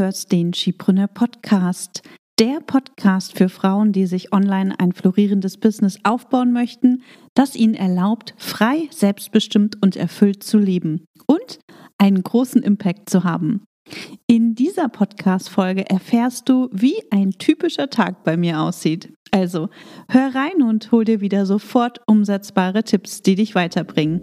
hörst den Skipreneur Podcast, der Podcast für Frauen, die sich online ein florierendes Business aufbauen möchten, das ihnen erlaubt, frei, selbstbestimmt und erfüllt zu leben und einen großen Impact zu haben. In dieser Podcast-Folge erfährst du, wie ein typischer Tag bei mir aussieht. Also hör rein und hol dir wieder sofort umsetzbare Tipps, die dich weiterbringen.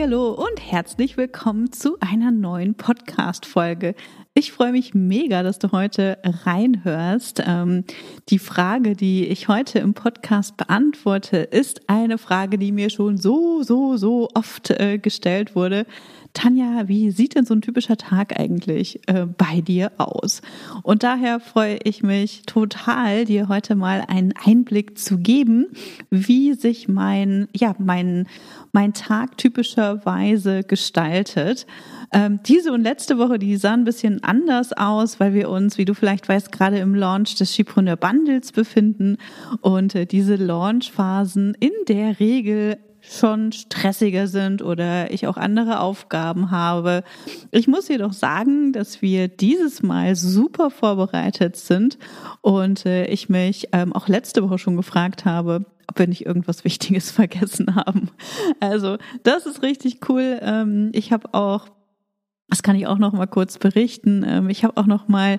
Hallo und herzlich willkommen zu einer neuen Podcast-Folge. Ich freue mich mega, dass du heute reinhörst. Ähm, die Frage, die ich heute im Podcast beantworte, ist eine Frage, die mir schon so, so, so oft äh, gestellt wurde. Tanja, wie sieht denn so ein typischer Tag eigentlich äh, bei dir aus? Und daher freue ich mich total, dir heute mal einen Einblick zu geben, wie sich mein, ja, mein, mein Tag typischerweise gestaltet. Ähm, diese und letzte Woche, die sahen ein bisschen anders aus, weil wir uns, wie du vielleicht weißt, gerade im Launch des Schipreneur Bundles befinden und äh, diese Launchphasen in der Regel schon stressiger sind oder ich auch andere Aufgaben habe. Ich muss jedoch sagen, dass wir dieses Mal super vorbereitet sind und äh, ich mich ähm, auch letzte Woche schon gefragt habe, ob wir nicht irgendwas Wichtiges vergessen haben. Also das ist richtig cool. Ähm, ich habe auch das kann ich auch noch mal kurz berichten. Ähm, ich habe auch noch mal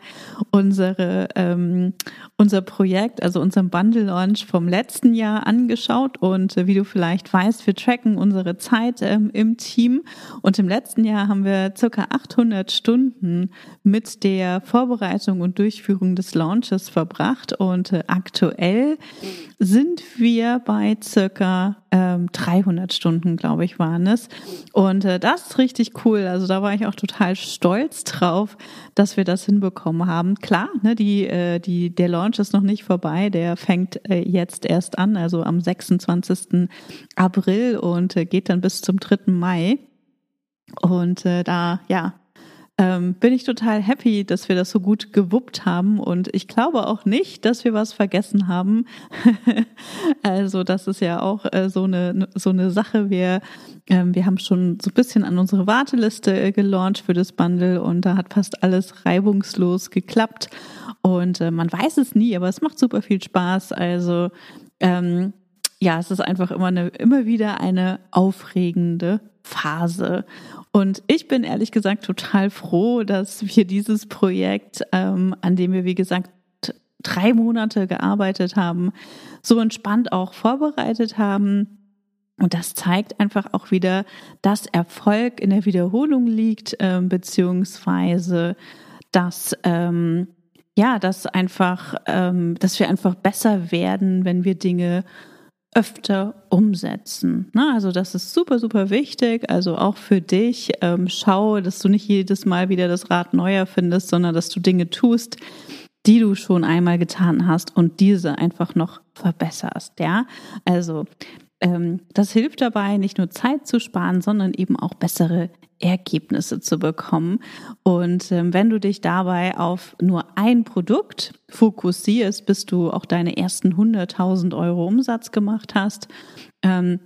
unsere ähm, unser Projekt, also unseren Bundle Launch vom letzten Jahr angeschaut und äh, wie du vielleicht weißt, wir tracken unsere Zeit ähm, im Team und im letzten Jahr haben wir circa 800 Stunden mit der Vorbereitung und Durchführung des Launches verbracht und äh, aktuell sind wir bei circa ähm, 300 Stunden, glaube ich, waren es. Und äh, das ist richtig cool. Also da war ich auch total stolz drauf, dass wir das hinbekommen haben. Klar, ne, die, die, der Launch ist noch nicht vorbei. Der fängt äh, jetzt erst an, also am 26. April und äh, geht dann bis zum 3. Mai. Und äh, da, ja, ähm, bin ich total happy, dass wir das so gut gewuppt haben. Und ich glaube auch nicht, dass wir was vergessen haben. also das ist ja auch äh, so eine so eine Sache. Wir ähm, wir haben schon so ein bisschen an unsere Warteliste äh, gelauncht für das Bundle und da hat fast alles reibungslos geklappt. Und äh, man weiß es nie, aber es macht super viel Spaß. Also ähm, ja, es ist einfach immer eine, immer wieder eine aufregende Phase. Und ich bin ehrlich gesagt total froh, dass wir dieses Projekt, ähm, an dem wir, wie gesagt, drei Monate gearbeitet haben, so entspannt auch vorbereitet haben. Und das zeigt einfach auch wieder, dass Erfolg in der Wiederholung liegt, ähm, beziehungsweise dass ähm, ja, dass einfach, ähm, dass wir einfach besser werden, wenn wir Dinge öfter umsetzen. Ne? Also das ist super, super wichtig. Also auch für dich. Ähm, schau, dass du nicht jedes Mal wieder das Rad neu erfindest, sondern dass du Dinge tust, die du schon einmal getan hast und diese einfach noch verbesserst. Ja, also ähm, das hilft dabei, nicht nur Zeit zu sparen, sondern eben auch bessere Ergebnisse zu bekommen. Und ähm, wenn du dich dabei auf nur ein Produkt fokussierst, bis du auch deine ersten 100.000 Euro Umsatz gemacht hast, ähm,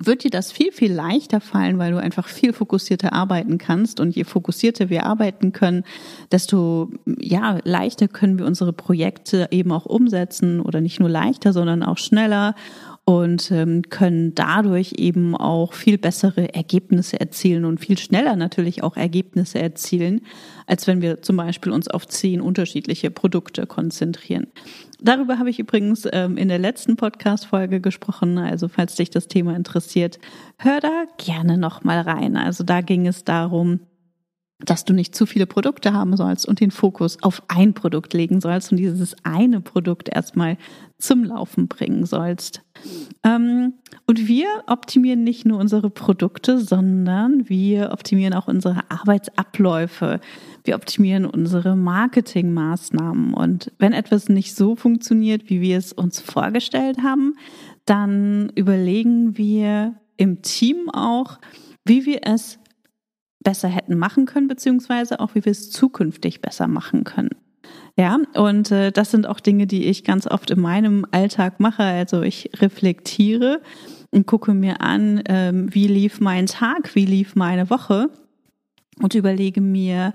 wird dir das viel, viel leichter fallen, weil du einfach viel fokussierter arbeiten kannst. Und je fokussierter wir arbeiten können, desto ja, leichter können wir unsere Projekte eben auch umsetzen oder nicht nur leichter, sondern auch schneller und ähm, können dadurch eben auch viel bessere Ergebnisse erzielen und viel schneller natürlich auch Ergebnisse erzielen, als wenn wir zum Beispiel uns auf zehn unterschiedliche Produkte konzentrieren. Darüber habe ich übrigens ähm, in der letzten Podcast-Folge gesprochen. Also falls dich das Thema interessiert, hör da gerne noch mal rein. Also da ging es darum, dass du nicht zu viele Produkte haben sollst und den Fokus auf ein Produkt legen sollst und dieses eine Produkt erstmal zum Laufen bringen sollst. Ähm, und wir optimieren nicht nur unsere Produkte, sondern wir optimieren auch unsere Arbeitsabläufe. Wir optimieren unsere Marketingmaßnahmen. Und wenn etwas nicht so funktioniert, wie wir es uns vorgestellt haben, dann überlegen wir im Team auch, wie wir es besser hätten machen können, beziehungsweise auch wie wir es zukünftig besser machen können. Ja, und äh, das sind auch Dinge, die ich ganz oft in meinem Alltag mache. Also ich reflektiere und gucke mir an, ähm, wie lief mein Tag, wie lief meine Woche und überlege mir,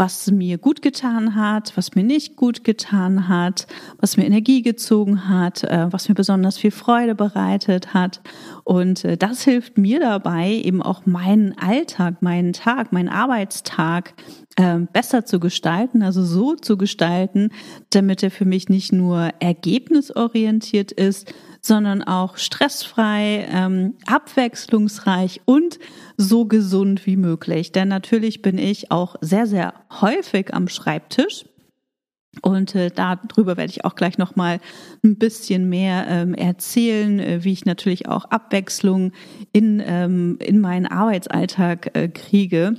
was mir gut getan hat, was mir nicht gut getan hat, was mir Energie gezogen hat, äh, was mir besonders viel Freude bereitet hat. Und äh, das hilft mir dabei, eben auch meinen Alltag, meinen Tag, meinen Arbeitstag ähm, besser zu gestalten, also so zu gestalten, damit er für mich nicht nur ergebnisorientiert ist, sondern auch stressfrei, ähm, abwechslungsreich und so gesund wie möglich. Denn natürlich bin ich auch sehr, sehr häufig am Schreibtisch. Und äh, darüber werde ich auch gleich noch mal ein bisschen mehr ähm, erzählen, äh, wie ich natürlich auch Abwechslung in ähm, in meinen Arbeitsalltag äh, kriege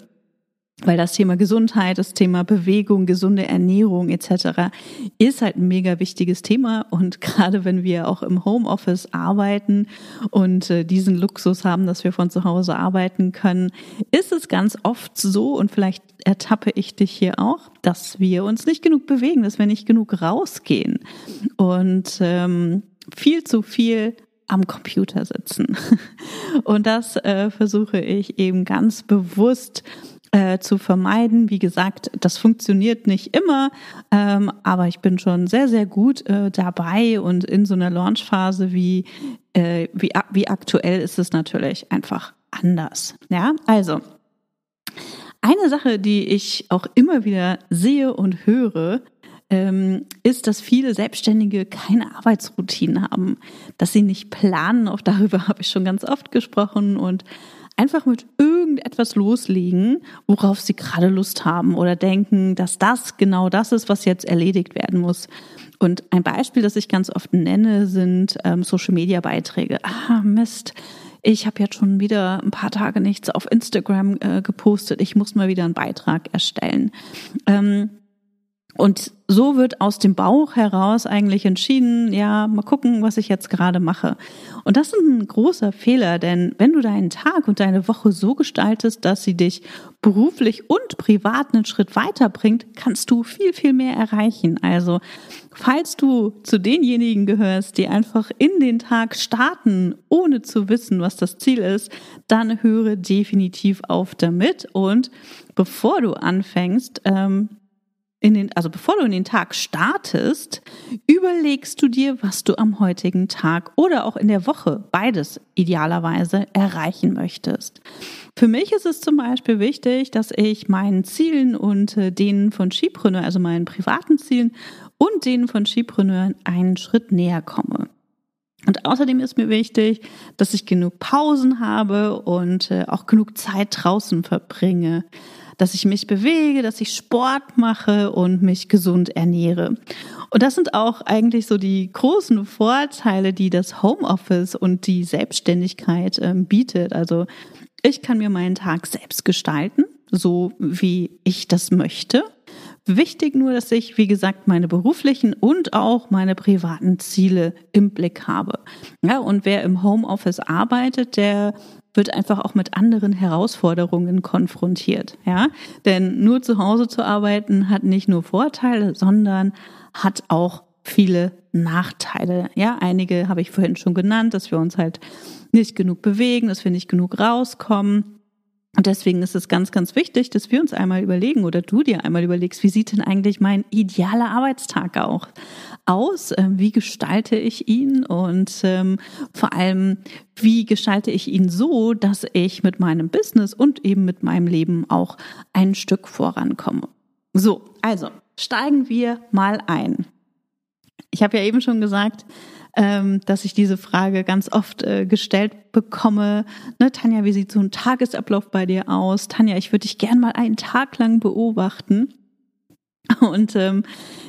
weil das Thema Gesundheit, das Thema Bewegung, gesunde Ernährung etc. ist halt ein mega wichtiges Thema und gerade wenn wir auch im Homeoffice arbeiten und äh, diesen Luxus haben, dass wir von zu Hause arbeiten können, ist es ganz oft so und vielleicht ertappe ich dich hier auch, dass wir uns nicht genug bewegen, dass wir nicht genug rausgehen und ähm, viel zu viel am Computer sitzen. Und das äh, versuche ich eben ganz bewusst äh, zu vermeiden. Wie gesagt, das funktioniert nicht immer, ähm, aber ich bin schon sehr, sehr gut äh, dabei und in so einer Launchphase wie, äh, wie, wie aktuell ist es natürlich einfach anders. Ja, also. Eine Sache, die ich auch immer wieder sehe und höre, ähm, ist, dass viele Selbstständige keine Arbeitsroutinen haben, dass sie nicht planen. Auch darüber habe ich schon ganz oft gesprochen und einfach mit irgendetwas loslegen, worauf sie gerade Lust haben oder denken, dass das genau das ist, was jetzt erledigt werden muss. Und ein Beispiel, das ich ganz oft nenne, sind ähm, Social-Media-Beiträge. Ah, Mist. Ich habe jetzt schon wieder ein paar Tage nichts auf Instagram äh, gepostet. Ich muss mal wieder einen Beitrag erstellen. Ähm, und so wird aus dem Bauch heraus eigentlich entschieden, ja, mal gucken, was ich jetzt gerade mache. Und das ist ein großer Fehler, denn wenn du deinen Tag und deine Woche so gestaltest, dass sie dich beruflich und privat einen Schritt weiterbringt, kannst du viel, viel mehr erreichen. Also, falls du zu denjenigen gehörst, die einfach in den Tag starten, ohne zu wissen, was das Ziel ist, dann höre definitiv auf damit und bevor du anfängst, ähm, in den, also bevor du in den Tag startest, überlegst du dir, was du am heutigen Tag oder auch in der Woche, beides idealerweise, erreichen möchtest. Für mich ist es zum Beispiel wichtig, dass ich meinen Zielen und äh, denen von Skipreneur, also meinen privaten Zielen und denen von Skipreneuren einen Schritt näher komme. Und außerdem ist mir wichtig, dass ich genug Pausen habe und äh, auch genug Zeit draußen verbringe dass ich mich bewege, dass ich Sport mache und mich gesund ernähre. Und das sind auch eigentlich so die großen Vorteile, die das Homeoffice und die Selbstständigkeit äh, bietet. Also ich kann mir meinen Tag selbst gestalten, so wie ich das möchte. Wichtig nur, dass ich, wie gesagt, meine beruflichen und auch meine privaten Ziele im Blick habe. Ja, und wer im Homeoffice arbeitet, der wird einfach auch mit anderen Herausforderungen konfrontiert, ja? Denn nur zu Hause zu arbeiten hat nicht nur Vorteile, sondern hat auch viele Nachteile. Ja, einige habe ich vorhin schon genannt, dass wir uns halt nicht genug bewegen, dass wir nicht genug rauskommen, Und deswegen ist es ganz, ganz wichtig, dass wir uns einmal überlegen oder du dir einmal überlegst, wie sieht denn eigentlich mein idealer Arbeitstag auch aus? Ähm, wie gestalte ich ihn? Und ähm, vor allem, wie gestalte ich ihn so, dass ich mit meinem Business und eben mit meinem Leben auch ein Stück vorankomme? So, also steigen wir mal ein. Ich habe ja eben schon gesagt, dass ich diese Frage ganz oft äh, gestellt bekomme. Ne, Tanja, wie sieht so ein Tagesablauf bei dir aus? Tanja, ich würde dich gern mal einen Tag lang beobachten. Und ähm,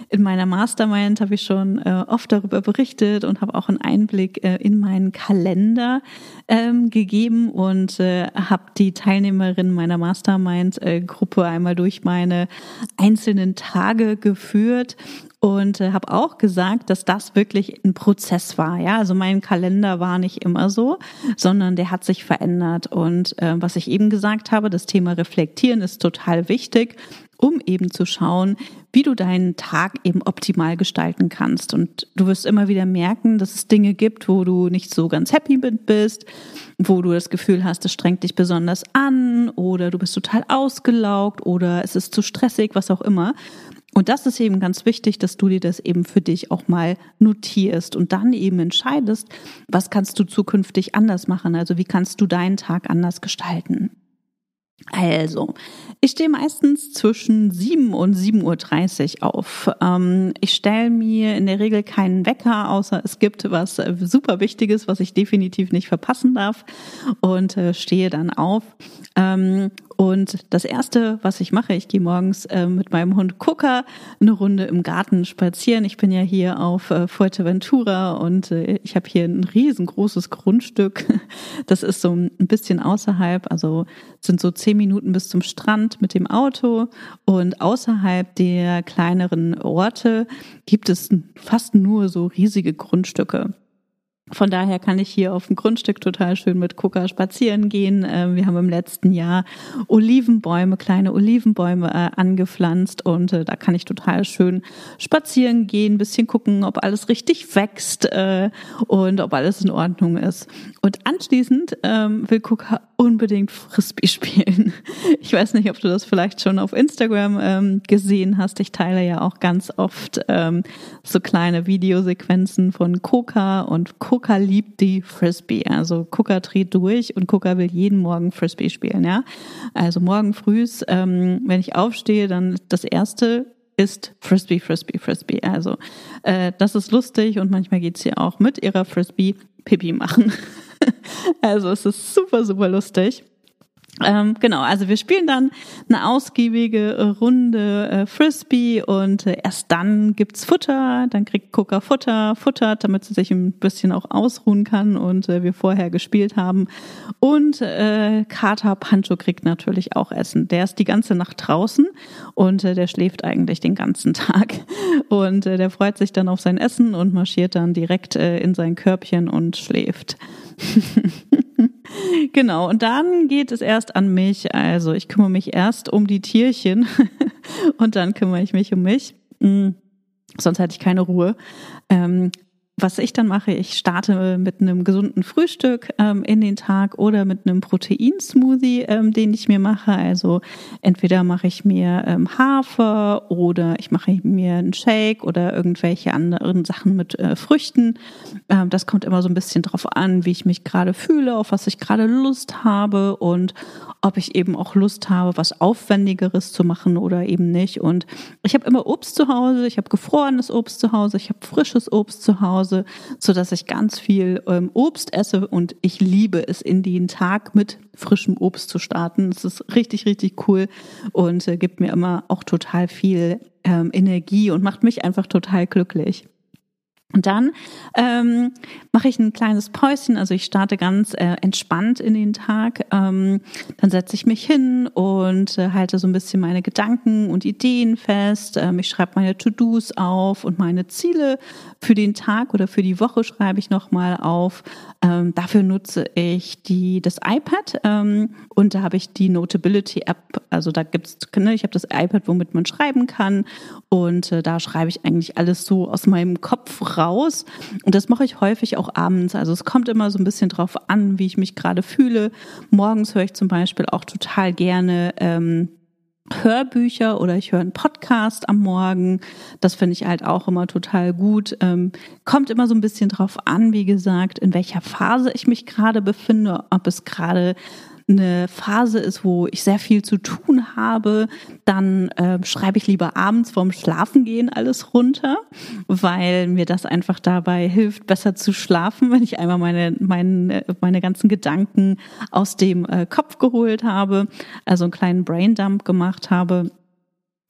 in meiner Mastermind habe ich schon äh, oft darüber berichtet und habe auch einen Einblick äh, in meinen Kalender ähm, gegeben und äh, habe die Teilnehmerin meiner Mastermind-Gruppe einmal durch meine einzelnen Tage geführt und äh, habe auch gesagt, dass das wirklich ein Prozess war. Ja, also mein Kalender war nicht immer so, sondern der hat sich verändert. Und äh, was ich eben gesagt habe, das Thema Reflektieren ist total wichtig, um eben zu schauen, wie du deinen Tag eben optimal gestalten kannst. Und du wirst immer wieder merken, dass es Dinge gibt, wo du nicht so ganz happy mit bist, wo du das Gefühl hast, es strengt dich besonders an oder du bist total ausgelaugt oder es ist zu stressig, was auch immer. Und das ist eben ganz wichtig, dass du dir das eben für dich auch mal notierst und dann eben entscheidest, was kannst du zukünftig anders machen? Also wie kannst du deinen Tag anders gestalten? Also, ich stehe meistens zwischen 7 und 7.30 Uhr auf. Ähm, ich stelle mir in der Regel keinen Wecker, außer es gibt was äh, super Wichtiges, was ich definitiv nicht verpassen darf und äh, stehe dann auf. Und das erste, was ich mache, ich gehe morgens äh, mit meinem Hund Coca eine Runde im Garten spazieren. Ich bin ja hier auf äh, Fuerteventura und äh, ich habe hier ein riesengroßes Grundstück. Das ist so ein bisschen außerhalb, also sind so zehn Minuten bis zum Strand mit dem Auto. Und außerhalb der kleineren Orte gibt es fast nur so riesige Grundstücke. Von daher kann ich hier auf dem Grundstück total schön mit Coca spazieren gehen. Ähm, wir haben im letzten Jahr Olivenbäume, kleine Olivenbäume äh, angepflanzt und äh, da kann ich total schön spazieren gehen, bisschen gucken, ob alles richtig wächst äh, und ob alles in Ordnung ist. Und anschließend ähm, will Coca unbedingt Frisbee spielen. Ich weiß nicht, ob du das vielleicht schon auf Instagram ähm, gesehen hast. Ich teile ja auch ganz oft so kleine Videosequenzen von Coca und Coca Coca liebt die Frisbee. Also Coca dreht durch und Coca will jeden Morgen Frisbee spielen, ja. Also morgen früh, ähm, wenn ich aufstehe, dann das erste ist Frisbee, Frisbee, Frisbee. Also äh, das ist lustig und manchmal geht sie auch mit ihrer Frisbee Pipi machen. also es ist super, super lustig. Ähm, genau, also wir spielen dann eine ausgiebige äh, Runde äh, Frisbee und äh, erst dann gibt's Futter, dann kriegt Coca Futter, futtert, damit sie sich ein bisschen auch ausruhen kann und äh, wir vorher gespielt haben. Und äh, Kater Pancho kriegt natürlich auch Essen. Der ist die ganze Nacht draußen und äh, der schläft eigentlich den ganzen Tag. Und äh, der freut sich dann auf sein Essen und marschiert dann direkt in sein Körbchen und schläft. genau, und dann geht es erst an mich. Also ich kümmere mich erst um die Tierchen und dann kümmere ich mich um mich. Mhm. Sonst hatte ich keine Ruhe. Ähm, was ich dann mache, ich starte mit einem gesunden Frühstück ähm, in den Tag oder mit einem Proteinsmoothie, ähm, den ich mir mache. Also entweder mache ich mir ähm, Hafer oder ich mache mir einen Shake oder irgendwelche anderen Sachen mit äh, Früchten. Ähm, das kommt immer so ein bisschen drauf an, wie ich mich gerade fühle, auf was ich gerade Lust habe und ob ich eben auch Lust habe, was Aufwendigeres zu machen oder eben nicht. Und ich habe immer Obst zu Hause, ich habe gefrorenes Obst zu Hause, ich habe frisches Obst zu Hause, so dass ich ganz viel ähm, Obst esse und ich liebe es, in den Tag mit frischem Obst zu starten. Das ist richtig, richtig cool und äh, gibt mir immer auch total viel ähm, Energie und macht mich einfach total glücklich. Und dann ähm, mache ich ein kleines Päuschen, also ich starte ganz äh, entspannt in den Tag. Ähm, dann setze ich mich hin und äh, halte so ein bisschen meine Gedanken und Ideen fest. Ähm, ich schreibe meine To-Dos auf und meine Ziele für den Tag oder für die Woche schreibe ich nochmal auf. Ähm, dafür nutze ich die das iPad ähm, und da habe ich die Notability App. Also da gibt's, ne, ich habe das iPad, womit man schreiben kann und äh, da schreibe ich eigentlich alles so aus meinem Kopf raus raus. Und das mache ich häufig auch abends. Also es kommt immer so ein bisschen drauf an, wie ich mich gerade fühle. Morgens höre ich zum Beispiel auch total gerne ähm, Hörbücher oder ich höre einen Podcast am Morgen. Das finde ich halt auch immer total gut. Ähm, kommt immer so ein bisschen drauf an, wie gesagt, in welcher Phase ich mich gerade befinde, ob es gerade eine Phase ist, wo ich sehr viel zu tun habe, dann äh, schreibe ich lieber abends vorm Schlafengehen alles runter, weil mir das einfach dabei hilft, besser zu schlafen, wenn ich einmal meine, meine, meine ganzen Gedanken aus dem äh, Kopf geholt habe, also einen kleinen Braindump gemacht habe.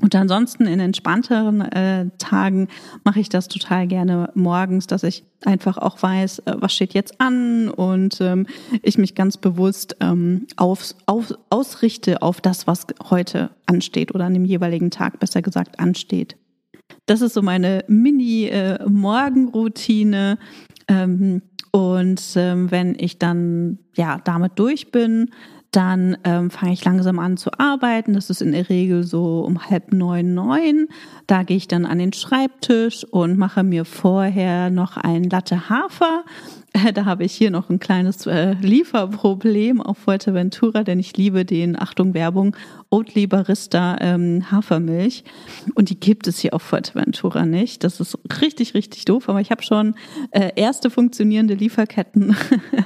Und ansonsten in entspannteren äh, Tagen mache ich das total gerne morgens, dass ich einfach auch weiß, äh, was steht jetzt an und ähm, ich mich ganz bewusst ähm, auf, auf, ausrichte auf das, was heute ansteht oder an dem jeweiligen Tag besser gesagt ansteht. Das ist so meine Mini-Morgenroutine. Äh, ähm, und ähm, wenn ich dann ja damit durch bin, dann ähm, fange ich langsam an zu arbeiten. Das ist in der Regel so um halb neun, neun. Da gehe ich dann an den Schreibtisch und mache mir vorher noch ein Latte Hafer da habe ich hier noch ein kleines äh, Lieferproblem auf Fuerteventura, denn ich liebe den, Achtung Werbung, Oatly Barista ähm, Hafermilch. Und die gibt es hier auf Fuerteventura nicht. Das ist richtig, richtig doof, aber ich habe schon äh, erste funktionierende Lieferketten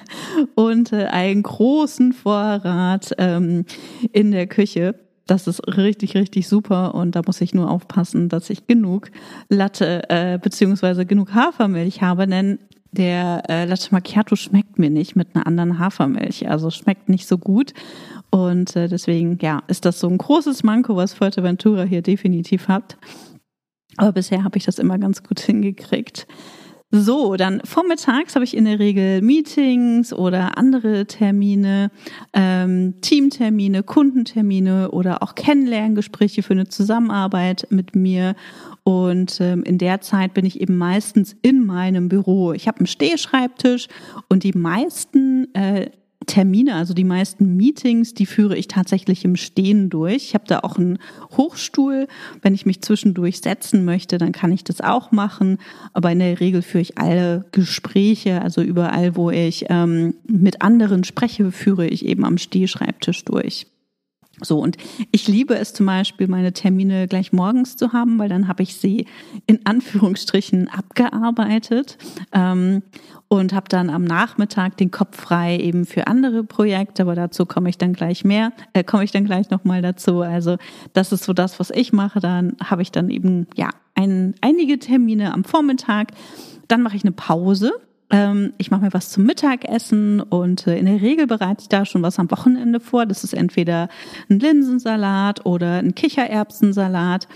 und äh, einen großen Vorrat ähm, in der Küche. Das ist richtig, richtig super und da muss ich nur aufpassen, dass ich genug Latte äh, beziehungsweise genug Hafermilch habe, denn der äh, Latte Macchiato schmeckt mir nicht mit einer anderen Hafermilch. Also schmeckt nicht so gut. Und äh, deswegen, ja, ist das so ein großes Manko, was Fuerteventura hier definitiv hat. Aber bisher habe ich das immer ganz gut hingekriegt. So, dann vormittags habe ich in der Regel Meetings oder andere Termine, ähm, Teamtermine, Kundentermine oder auch Kennenlerngespräche für eine Zusammenarbeit mit mir. Und ähm, in der Zeit bin ich eben meistens in meinem Büro. Ich habe einen Stehschreibtisch und die meisten äh, Termine, also die meisten Meetings, die führe ich tatsächlich im Stehen durch. Ich habe da auch einen Hochstuhl. Wenn ich mich zwischendurch setzen möchte, dann kann ich das auch machen. Aber in der Regel führe ich alle Gespräche, also überall, wo ich ähm, mit anderen spreche, führe ich eben am Stehschreibtisch durch. So, und ich liebe es zum Beispiel, meine Termine gleich morgens zu haben, weil dann habe ich sie in Anführungsstrichen abgearbeitet ähm, und habe dann am Nachmittag den Kopf frei eben für andere Projekte, aber dazu komme ich dann gleich mehr, äh, komme ich dann gleich nochmal dazu. Also das ist so das, was ich mache. Dann habe ich dann eben ja ein, einige Termine am Vormittag, dann mache ich eine Pause ähm, ich mache mir was zum Mittagessen und äh, in der Regel bereite ich da schon was am Wochenende vor. Das ist entweder ein Linsensalat oder ein Kichererbsensalat.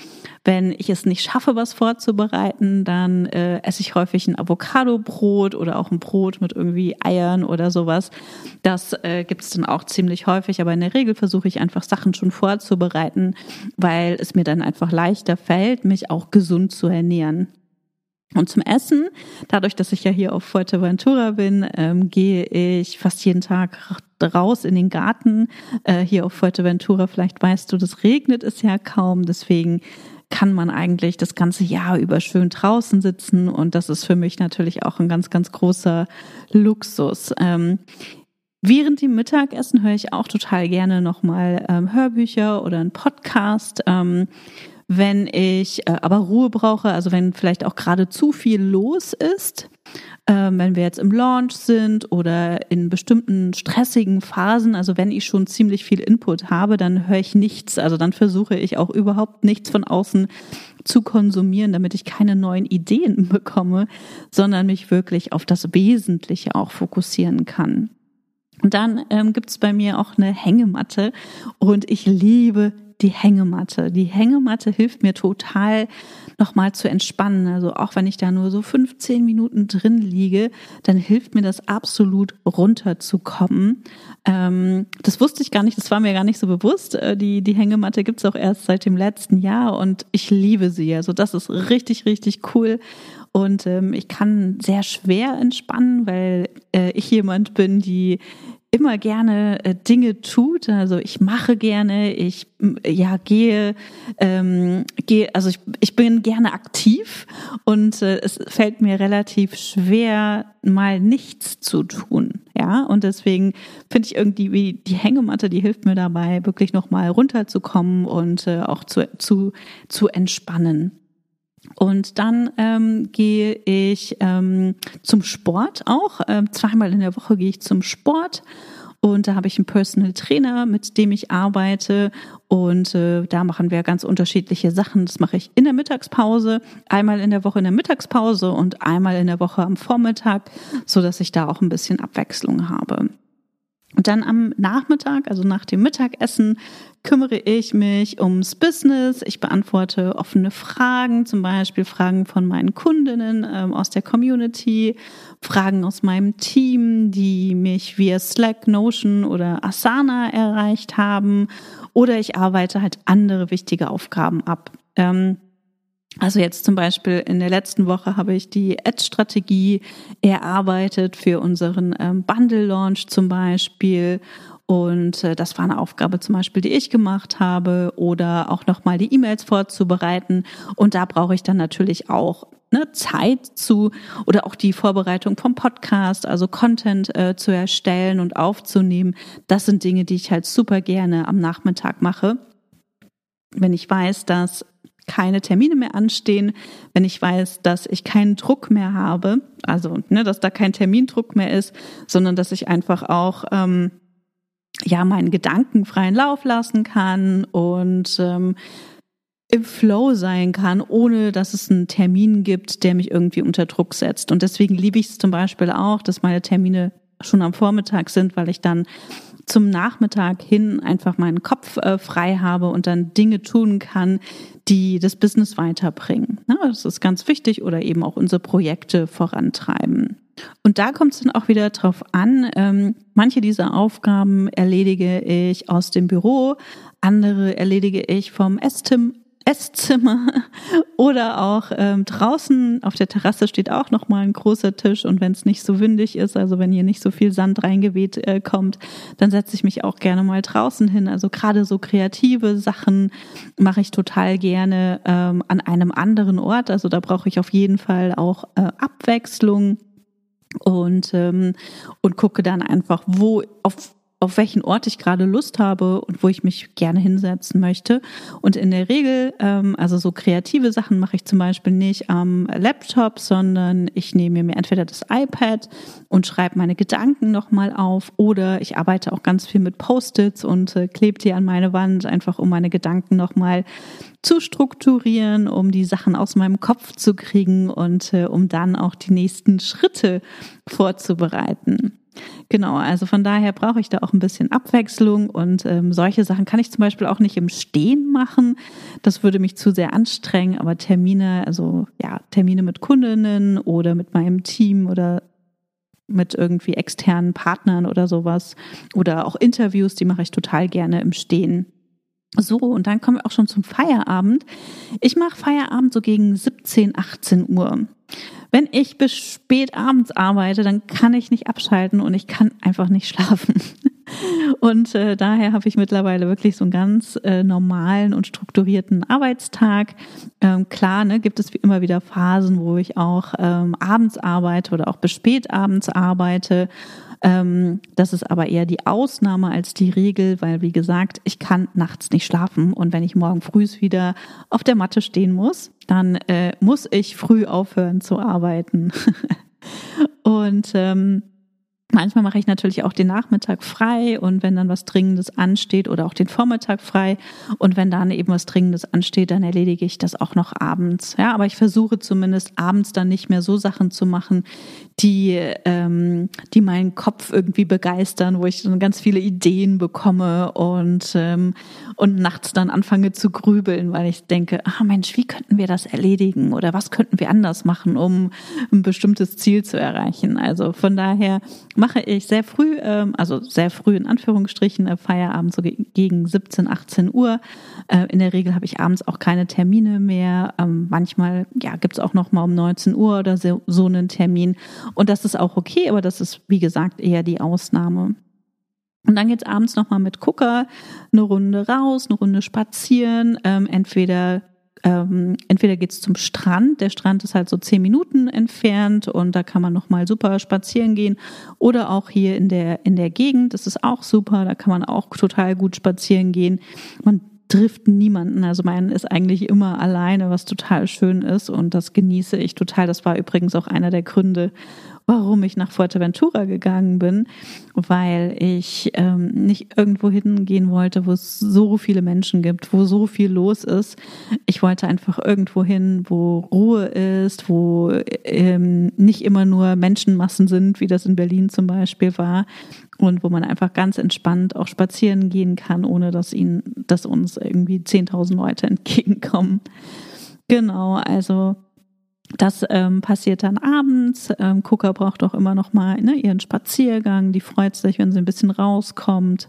Wenn ich es nicht schaffe, was vorzubereiten, dann äh, esse ich häufig ein Avocado-Brot oder auch ein Brot mit irgendwie Eiern oder sowas. Das äh, gibt es dann auch ziemlich häufig, aber in der Regel versuche ich einfach Sachen schon vorzubereiten, weil es mir dann einfach leichter fällt, mich auch gesund zu ernähren. Und zum Essen, dadurch, dass ich ja hier auf Fuerteventura bin, ähm, gehe ich fast jeden Tag raus in den Garten. Äh, hier auf Fuerteventura, vielleicht weißt du, das regnet es ja kaum, deswegen kann man eigentlich das ganze Jahr über schön draußen sitzen und das ist für mich natürlich auch ein ganz, ganz großer Luxus. Ähm, Während dem Mittagessen höre ich auch total gerne nochmal ähm, Hörbücher oder einen Podcast. Ähm, wenn ich äh, aber Ruhe brauche, also wenn vielleicht auch gerade zu viel los ist, ähm, wenn wir jetzt im Launch sind oder in bestimmten stressigen Phasen, also wenn ich schon ziemlich viel Input habe, dann höre ich nichts. Also dann versuche ich auch überhaupt nichts von außen zu konsumieren, damit ich keine neuen Ideen bekomme, sondern mich wirklich auf das Wesentliche auch fokussieren kann. Und dann ähm, gibt es bei mir auch eine Hängematte und ich liebe die Hängematte. Die Hängematte hilft mir total nochmal zu entspannen. Also auch wenn ich da nur so 15 Minuten drin liege, dann hilft mir das absolut runterzukommen. Ähm, das wusste ich gar nicht, das war mir gar nicht so bewusst. Äh, die, die Hängematte gibt's auch erst seit dem letzten Jahr und ich liebe sie. Also das ist richtig, richtig cool. Und ähm, ich kann sehr schwer entspannen, weil äh, ich jemand bin, die immer gerne äh, Dinge tut. Also ich mache gerne, ich ja gehe, ähm, gehe, also ich, ich bin gerne aktiv und äh, es fällt mir relativ schwer, mal nichts zu tun. Ja, und deswegen finde ich irgendwie wie die Hängematte, die hilft mir dabei, wirklich nochmal runterzukommen und äh, auch zu, zu, zu entspannen. Und dann ähm, gehe ich ähm, zum Sport auch. Ähm, zweimal in der Woche gehe ich zum Sport. Und da habe ich einen Personal Trainer, mit dem ich arbeite. Und äh, da machen wir ganz unterschiedliche Sachen. Das mache ich in der Mittagspause, einmal in der Woche in der Mittagspause und einmal in der Woche am Vormittag, so dass ich da auch ein bisschen Abwechslung habe. Und dann am Nachmittag, also nach dem Mittagessen, kümmere ich mich ums Business. Ich beantworte offene Fragen, zum Beispiel Fragen von meinen Kundinnen ähm, aus der Community, Fragen aus meinem Team, die mich via Slack, Notion oder Asana erreicht haben. Oder ich arbeite halt andere wichtige Aufgaben ab. Ähm, also jetzt zum Beispiel in der letzten Woche habe ich die Ad-Strategie erarbeitet für unseren ähm, Bundle-Launch zum Beispiel. Und äh, das war eine Aufgabe zum Beispiel, die ich gemacht habe oder auch nochmal die E-Mails vorzubereiten. Und da brauche ich dann natürlich auch ne, Zeit zu oder auch die Vorbereitung vom Podcast, also Content äh, zu erstellen und aufzunehmen. Das sind Dinge, die ich halt super gerne am Nachmittag mache. Wenn ich weiß, dass keine Termine mehr anstehen, wenn ich weiß, dass ich keinen Druck mehr habe, also ne, dass da kein Termindruck mehr ist, sondern dass ich einfach auch ähm, ja meinen Gedanken freien Lauf lassen kann und ähm, im Flow sein kann, ohne dass es einen Termin gibt, der mich irgendwie unter Druck setzt. Und deswegen liebe ich es zum Beispiel auch, dass meine Termine schon am Vormittag sind, weil ich dann zum Nachmittag hin einfach meinen Kopf äh, frei habe und dann Dinge tun kann, die das Business weiterbringen. Ja, das ist ganz wichtig oder eben auch unsere Projekte vorantreiben. Und da kommt es dann auch wieder drauf an, ähm, manche dieser Aufgaben erledige ich aus dem Büro, andere erledige ich vom Esstisch Esszimmer oder auch ähm, draußen auf der Terrasse steht auch noch mal ein großer Tisch und wenn es nicht so windig ist, also wenn hier nicht so viel Sand reingeweht äh, kommt, dann setze ich mich auch gerne mal draußen hin. Also gerade so kreative Sachen mache ich total gerne ähm, an einem anderen Ort. Also da brauche ich auf jeden Fall auch äh, Abwechslung und ähm, und gucke dann einfach, wo auf auf welchen Ort ich gerade Lust habe und wo ich mich gerne hinsetzen möchte. Und in der Regel, ähm, also so kreative Sachen mache ich zum Beispiel nicht am Laptop, sondern ich nehme mir entweder das iPad und schreibe meine Gedanken nochmal auf oder ich arbeite auch ganz viel mit Post-its und äh, klebe die an meine Wand, einfach um meine Gedanken nochmal zu strukturieren, um die Sachen aus meinem Kopf zu kriegen und äh, um dann auch die nächsten Schritte vorzubereiten. Genau, also von daher brauche ich da auch ein bisschen Abwechslung und ähm, solche Sachen kann ich zum Beispiel auch nicht im Stehen machen. Das würde mich zu sehr anstrengen, aber Termine, also ja, Termine mit Kundinnen oder mit meinem Team oder mit irgendwie externen Partnern oder sowas oder auch Interviews, die mache ich total gerne im Stehen. So, und dann kommen wir auch schon zum Feierabend. Ich mache Feierabend so gegen 17, 18 Uhr. Wenn ich bis spät abends arbeite, dann kann ich nicht abschalten und ich kann einfach nicht schlafen. Und äh, daher habe ich mittlerweile wirklich so einen ganz äh, normalen und strukturierten Arbeitstag. Ähm, klar, ne, gibt es wie immer wieder Phasen, wo ich auch ähm, abends arbeite oder auch bis spät abends arbeite. Ähm, das ist aber eher die Ausnahme als die Regel, weil wie gesagt, ich kann nachts nicht schlafen und wenn ich morgen früh wieder auf der Matte stehen muss, dann äh, muss ich früh aufhören zu arbeiten. und ähm, Manchmal mache ich natürlich auch den Nachmittag frei und wenn dann was Dringendes ansteht oder auch den Vormittag frei und wenn dann eben was Dringendes ansteht, dann erledige ich das auch noch abends. Ja, aber ich versuche zumindest abends dann nicht mehr so Sachen zu machen, die, ähm, die meinen Kopf irgendwie begeistern, wo ich dann ganz viele Ideen bekomme und, ähm, und nachts dann anfange zu grübeln, weil ich denke, ah Mensch, wie könnten wir das erledigen oder was könnten wir anders machen, um ein bestimmtes Ziel zu erreichen. Also von daher mache ich sehr früh, ähm, also sehr früh in Anführungsstrichen, äh, Feierabend so gegen 17, 18 Uhr. Äh, in der Regel habe ich abends auch keine Termine mehr. Ähm, manchmal ja, gibt es auch noch mal um 19 Uhr oder so, so einen Termin. Und das ist auch okay, aber das ist, wie gesagt, eher die Ausnahme. Und dann geht's abends nochmal mit Gucker eine Runde raus, eine Runde spazieren. Ähm, entweder ähm, entweder geht's zum Strand, der Strand ist halt so zehn Minuten entfernt und da kann man nochmal super spazieren gehen. Oder auch hier in der, in der Gegend, das ist auch super, da kann man auch total gut spazieren gehen. Man trifft niemanden. Also man ist eigentlich immer alleine, was total schön ist und das genieße ich total. Das war übrigens auch einer der Gründe, warum ich nach Fuerteventura gegangen bin, weil ich ähm, nicht irgendwo hingehen wollte, wo es so viele Menschen gibt, wo so viel los ist. Ich wollte einfach irgendwo hin, wo Ruhe ist, wo ähm, nicht immer nur Menschenmassen sind, wie das in Berlin zum Beispiel war, und wo man einfach ganz entspannt auch spazieren gehen kann, ohne dass ihnen, dass uns irgendwie 10.000 Leute entgegenkommen. Genau, also das ähm, passiert dann abends. Ähm, Kuka braucht auch immer noch mal ne, ihren Spaziergang. Die freut sich, wenn sie ein bisschen rauskommt.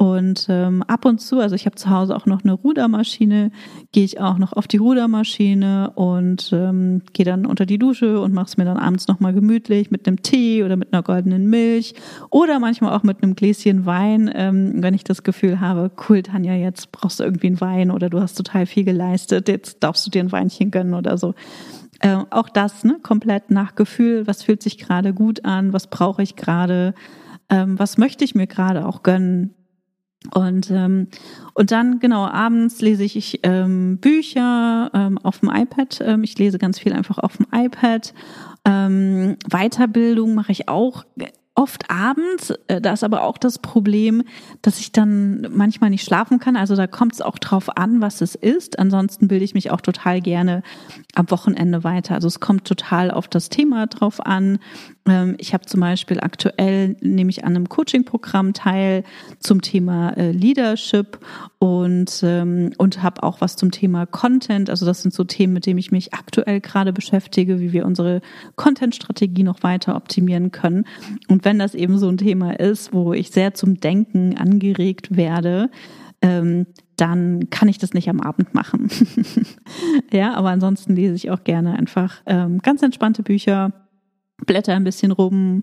Und ähm, ab und zu, also ich habe zu Hause auch noch eine Rudermaschine, gehe ich auch noch auf die Rudermaschine und ähm, gehe dann unter die Dusche und mache es mir dann abends nochmal gemütlich mit einem Tee oder mit einer goldenen Milch oder manchmal auch mit einem Gläschen Wein, ähm, wenn ich das Gefühl habe, cool, Tanja, jetzt brauchst du irgendwie einen Wein oder du hast total viel geleistet, jetzt darfst du dir ein Weinchen gönnen oder so. Äh, auch das, ne, komplett nach Gefühl, was fühlt sich gerade gut an, was brauche ich gerade, ähm, was möchte ich mir gerade auch gönnen. Und, ähm, und dann, genau, abends lese ich ähm, Bücher ähm, auf dem iPad. Ähm, ich lese ganz viel einfach auf dem iPad. Ähm, Weiterbildung mache ich auch oft abends. Äh, da ist aber auch das Problem, dass ich dann manchmal nicht schlafen kann. Also da kommt es auch drauf an, was es ist. Ansonsten bilde ich mich auch total gerne am Wochenende weiter. Also es kommt total auf das Thema drauf an. Ähm, ich habe zum Beispiel aktuell nehme ich an einem Coaching-Programm teil zum Thema äh, Leadership und ähm, und habe auch was zum Thema Content. Also das sind so Themen, mit denen ich mich aktuell gerade beschäftige, wie wir unsere Content-Strategie noch weiter optimieren können. Und wenn das eben so ein Thema ist, wo ich sehr zum Denken angeregt werde, ähm, dann kann ich das nicht am Abend machen. ja, aber ansonsten lese ich auch gerne einfach ähm, ganz entspannte Bücher, blätter ein bisschen rum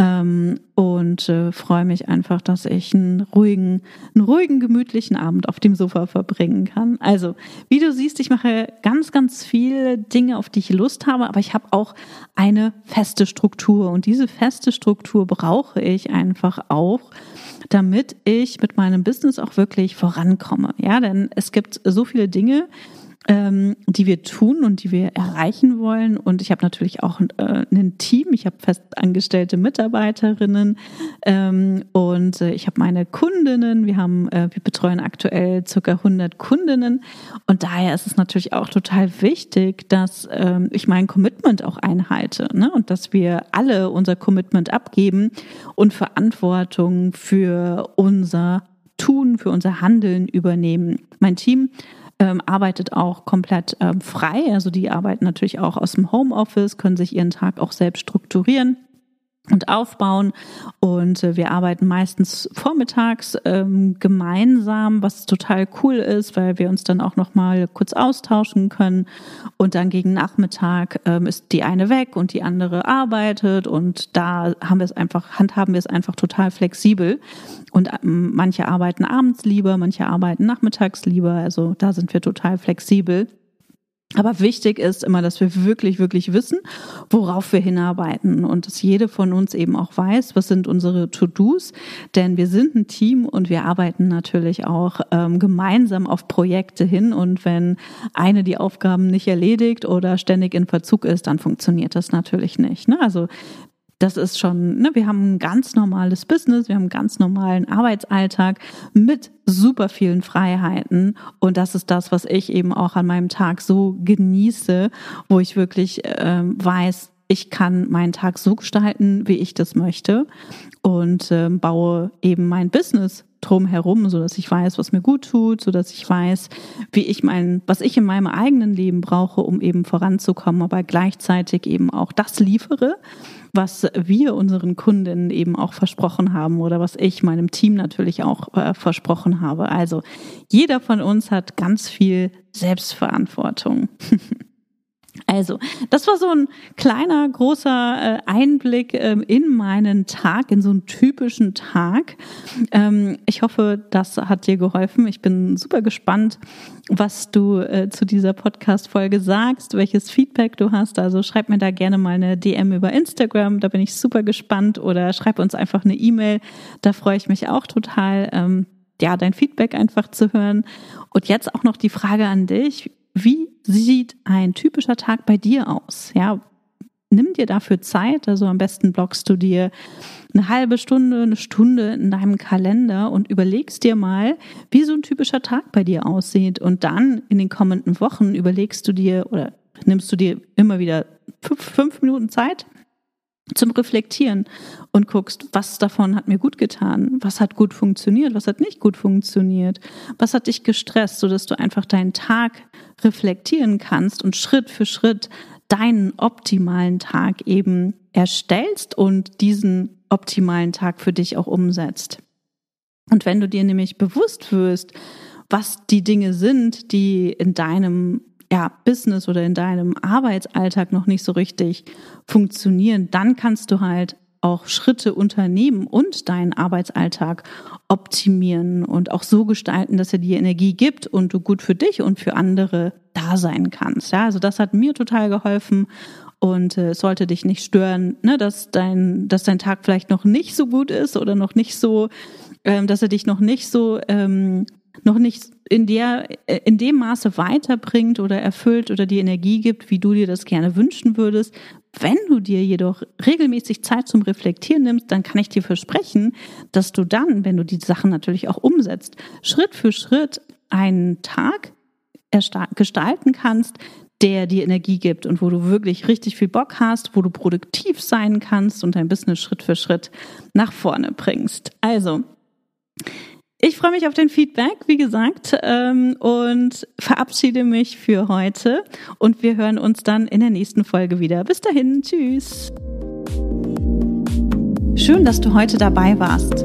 ähm, und äh, freue mich einfach, dass ich einen ruhigen, einen ruhigen, gemütlichen Abend auf dem Sofa verbringen kann. Also, wie du siehst, ich mache ganz, ganz viele Dinge, auf die ich Lust habe, aber ich habe auch eine feste Struktur und diese feste Struktur brauche ich einfach auch, damit ich mit meinem Business auch wirklich vorankomme. Ja, denn es gibt so viele Dinge, ähm, die wir tun und die wir erreichen wollen. Und ich habe natürlich auch äh, ein Team. Ich habe festangestellte Mitarbeiterinnen ähm, und äh, ich habe meine Kundinnen. Wir haben, äh, wir betreuen aktuell circa 100 Kundinnen und daher ist es natürlich auch total wichtig, dass ähm, ich mein Commitment auch einhalte ne? und dass wir alle unser Commitment abgeben und Verantwortung für unser Tun, für unser Handeln übernehmen. Mein Team ähm, arbeitet auch komplett ähm, frei. Also die arbeiten natürlich auch aus dem Homeoffice, können sich ihren Tag auch selbst strukturieren und aufbauen. Und äh, wir arbeiten meistens vormittags ähm, gemeinsam, was total cool ist, weil wir uns dann auch noch mal kurz austauschen können. Und dann gegen Nachmittag ähm, ist die eine weg und die andere arbeitet. Und da haben wir es einfach, handhaben wir es einfach total flexibel. Und ähm, manche arbeiten abends lieber, manche arbeiten nachmittags lieber. Also da sind wir total flexibel. Aber wichtig ist immer, dass wir wirklich, wirklich wissen, worauf wir hinarbeiten und dass jede von uns eben auch weiß, was sind unsere To-Dos, denn wir sind ein Team und wir arbeiten natürlich auch ähm, gemeinsam auf Projekte hin und wenn eine die Aufgaben nicht erledigt oder ständig in Verzug ist, dann funktioniert das natürlich nicht. Ne? Also das ist schon, ne, wir haben ein ganz normales Business, wir haben einen ganz normalen Arbeitsalltag mit super vielen Freiheiten. Und das ist das, was ich eben auch an meinem Tag so genieße, wo ich wirklich äh, weiß, ich kann meinen Tag so gestalten, wie ich das möchte und äh, baue eben mein Business drumherum, so dass ich weiß, was mir gut tut, so dass ich weiß, wie ich mein, was ich in meinem eigenen Leben brauche, um eben voranzukommen, aber gleichzeitig eben auch das liefere, was wir unseren Kundinnen eben auch versprochen haben oder was ich meinem Team natürlich auch äh, versprochen habe. Also jeder von uns hat ganz viel Selbstverantwortung. Also, das war so ein kleiner, großer äh, Einblick ähm, in meinen Tag, in so einen typischen Tag. Ähm, ich hoffe, das hat dir geholfen. Ich bin super gespannt, was du äh, zu dieser Podcast-Folge sagst, welches Feedback du hast. Also schreib mir da gerne mal eine DM über Instagram, da bin ich super gespannt. Oder schreib uns einfach eine E-Mail, da freue ich mich auch total, ähm, ja, dein Feedback einfach zu hören. Und jetzt auch noch die Frage an dich wie sieht ein typischer Tag bei dir aus? Ja, nimm dir dafür Zeit. Also am besten blockst du dir eine halbe Stunde, eine Stunde in deinem Kalender und überlegst dir mal, wie so ein typischer Tag bei dir aussieht. Und dann in den kommenden Wochen überlegst du dir oder nimmst du dir immer wieder fünf, fünf Minuten Zeit zum Reflektieren und guckst, was davon hat mir gut getan, was hat gut funktioniert, was hat nicht gut funktioniert, was hat dich gestresst, sodass du einfach deinen Tag reflektieren kannst und Schritt für Schritt deinen optimalen Tag eben erstellst und diesen optimalen Tag für dich auch umsetzt. Und wenn du dir nämlich bewusst wirst, was die Dinge sind, die in deinem ja, Business oder in deinem Arbeitsalltag noch nicht so richtig funktionieren, dann kannst du halt auch Schritte unternehmen und deinen Arbeitsalltag optimieren und auch so gestalten, dass er dir Energie gibt und du gut für dich und für andere da sein kannst. Ja, also das hat mir total geholfen und äh, es sollte dich nicht stören, ne, dass dein, dass dein Tag vielleicht noch nicht so gut ist oder noch nicht so, ähm, dass er dich noch nicht so ähm, noch nicht in der, in dem Maße weiterbringt oder erfüllt oder die Energie gibt, wie du dir das gerne wünschen würdest. Wenn du dir jedoch regelmäßig Zeit zum Reflektieren nimmst, dann kann ich dir versprechen, dass du dann, wenn du die Sachen natürlich auch umsetzt, Schritt für Schritt einen Tag gestalten kannst, der dir Energie gibt und wo du wirklich richtig viel Bock hast, wo du produktiv sein kannst und dein Business Schritt für Schritt nach vorne bringst. Also, ich freue mich auf den Feedback, wie gesagt, ähm, und verabschiede mich für heute. Und wir hören uns dann in der nächsten Folge wieder. Bis dahin, tschüss. Schön, dass du heute dabei warst.